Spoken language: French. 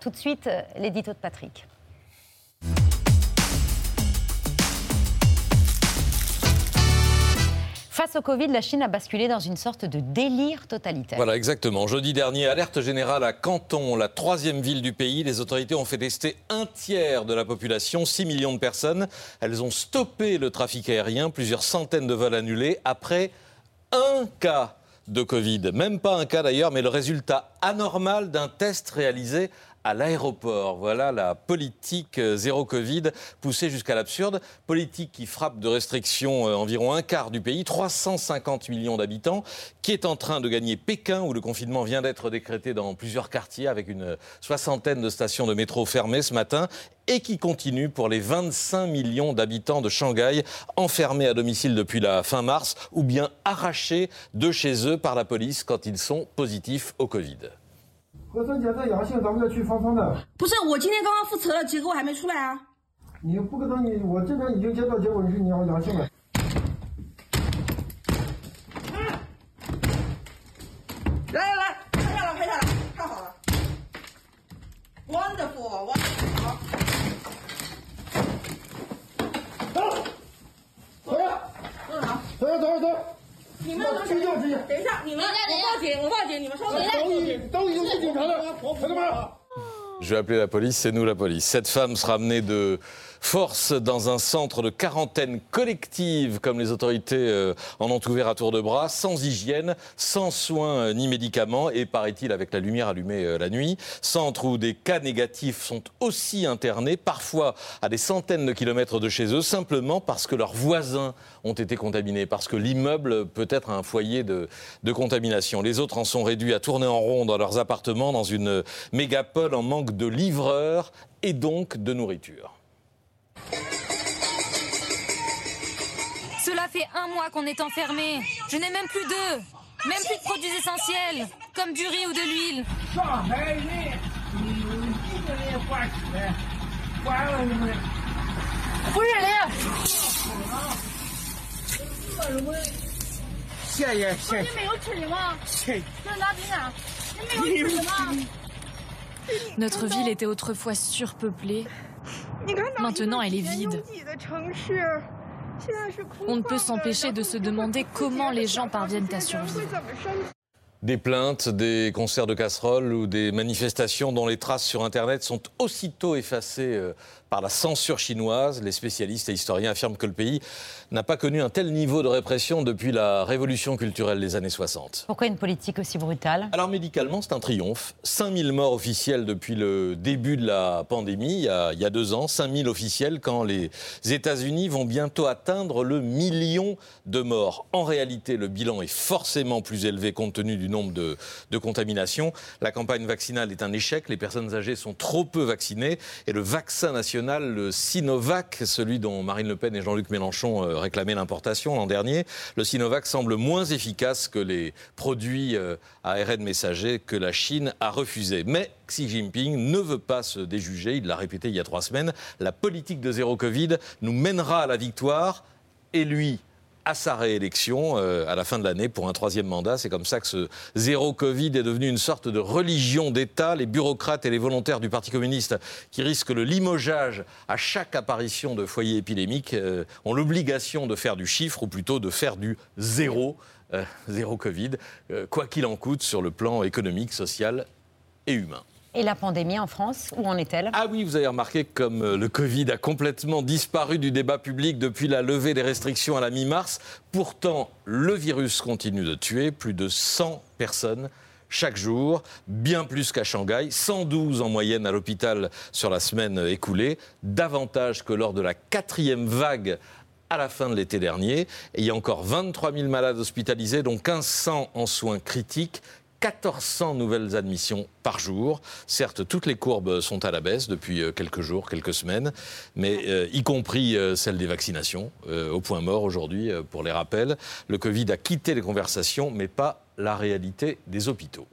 Tout de suite, l'édito de Patrick. Face au Covid, la Chine a basculé dans une sorte de délire totalitaire. Voilà, exactement. Jeudi dernier, alerte générale à Canton, la troisième ville du pays. Les autorités ont fait tester un tiers de la population, 6 millions de personnes. Elles ont stoppé le trafic aérien, plusieurs centaines de vols annulés après un cas de Covid. Même pas un cas d'ailleurs, mais le résultat anormal d'un test réalisé à l'aéroport. Voilà la politique euh, zéro Covid poussée jusqu'à l'absurde. Politique qui frappe de restrictions euh, environ un quart du pays, 350 millions d'habitants, qui est en train de gagner Pékin, où le confinement vient d'être décrété dans plusieurs quartiers avec une soixantaine de stations de métro fermées ce matin et qui continue pour les 25 millions d'habitants de Shanghai enfermés à domicile depuis la fin mars ou bien arrachés de chez eux par la police quand ils sont positifs au Covid. 核酸检测阳性，咱们要去方舱的。不是，我今天刚刚复测了，结果还没出来啊。你不可能，你我这边已经接到结果，你是你要阳性了。来来来，拍下来，拍下来，太好了，wonderful，wonderful。你们等一下，等一下，你们我报警，我报警，你们稍等。都已都已经是警察了，朋友们。Je vais appeler la police, c'est nous la police. Cette femme sera amenée de force dans un centre de quarantaine collective, comme les autorités euh, en ont ouvert à tour de bras, sans hygiène, sans soins euh, ni médicaments, et paraît-il avec la lumière allumée euh, la nuit. Centre où des cas négatifs sont aussi internés, parfois à des centaines de kilomètres de chez eux, simplement parce que leurs voisins ont été contaminés, parce que l'immeuble peut être un foyer de, de contamination. Les autres en sont réduits à tourner en rond dans leurs appartements, dans une mégapole en manque de livreurs et donc de nourriture. Fait un mois qu'on est enfermé. Je n'ai même plus d'œufs, même plus de produits essentiels, comme du riz ou de l'huile. Notre ville était autrefois surpeuplée. Maintenant, elle est vide. On ne peut s'empêcher de se demander comment les gens parviennent à survivre. Des plaintes, des concerts de casseroles ou des manifestations dont les traces sur Internet sont aussitôt effacées euh, par la censure chinoise. Les spécialistes et historiens affirment que le pays n'a pas connu un tel niveau de répression depuis la révolution culturelle des années 60. Pourquoi une politique aussi brutale? Alors médicalement, c'est un triomphe. 5000 morts officiels depuis le début de la pandémie, il y a, il y a deux ans. 5000 officiels quand les États-Unis vont bientôt atteindre le million de morts. En réalité, le bilan est forcément plus élevé compte tenu du nombre de, de contaminations. La campagne vaccinale est un échec. Les personnes âgées sont trop peu vaccinées et le vaccin national le Sinovac, celui dont Marine Le Pen et Jean-Luc Mélenchon euh, réclamaient l'importation l'an dernier, le Sinovac semble moins efficace que les produits euh, ARN messagers que la Chine a refusés. Mais Xi Jinping ne veut pas se déjuger, il l'a répété il y a trois semaines, la politique de zéro Covid nous mènera à la victoire et lui à sa réélection euh, à la fin de l'année pour un troisième mandat. C'est comme ça que ce zéro Covid est devenu une sorte de religion d'État. Les bureaucrates et les volontaires du Parti communiste qui risquent le limogeage à chaque apparition de foyer épidémique euh, ont l'obligation de faire du chiffre ou plutôt de faire du zéro, euh, zéro Covid, quoi qu'il en coûte sur le plan économique, social et humain. Et la pandémie en France, où en est-elle? Ah oui, vous avez remarqué comme euh, le Covid a complètement disparu du débat public depuis la levée des restrictions à la mi-mars. Pourtant, le virus continue de tuer plus de 100 personnes chaque jour, bien plus qu'à Shanghai, 112 en moyenne à l'hôpital sur la semaine écoulée, davantage que lors de la quatrième vague à la fin de l'été dernier. Et il y a encore 23 000 malades hospitalisés, dont 1500 en soins critiques, 1400 nouvelles admissions par jour. Certes, toutes les courbes sont à la baisse depuis euh, quelques jours, quelques semaines, mais euh, y compris euh, celle des vaccinations, au point mort aujourd'hui, pour les rappels. Le Covid a quitté les conversations, mais pas la réalité des hôpitaux.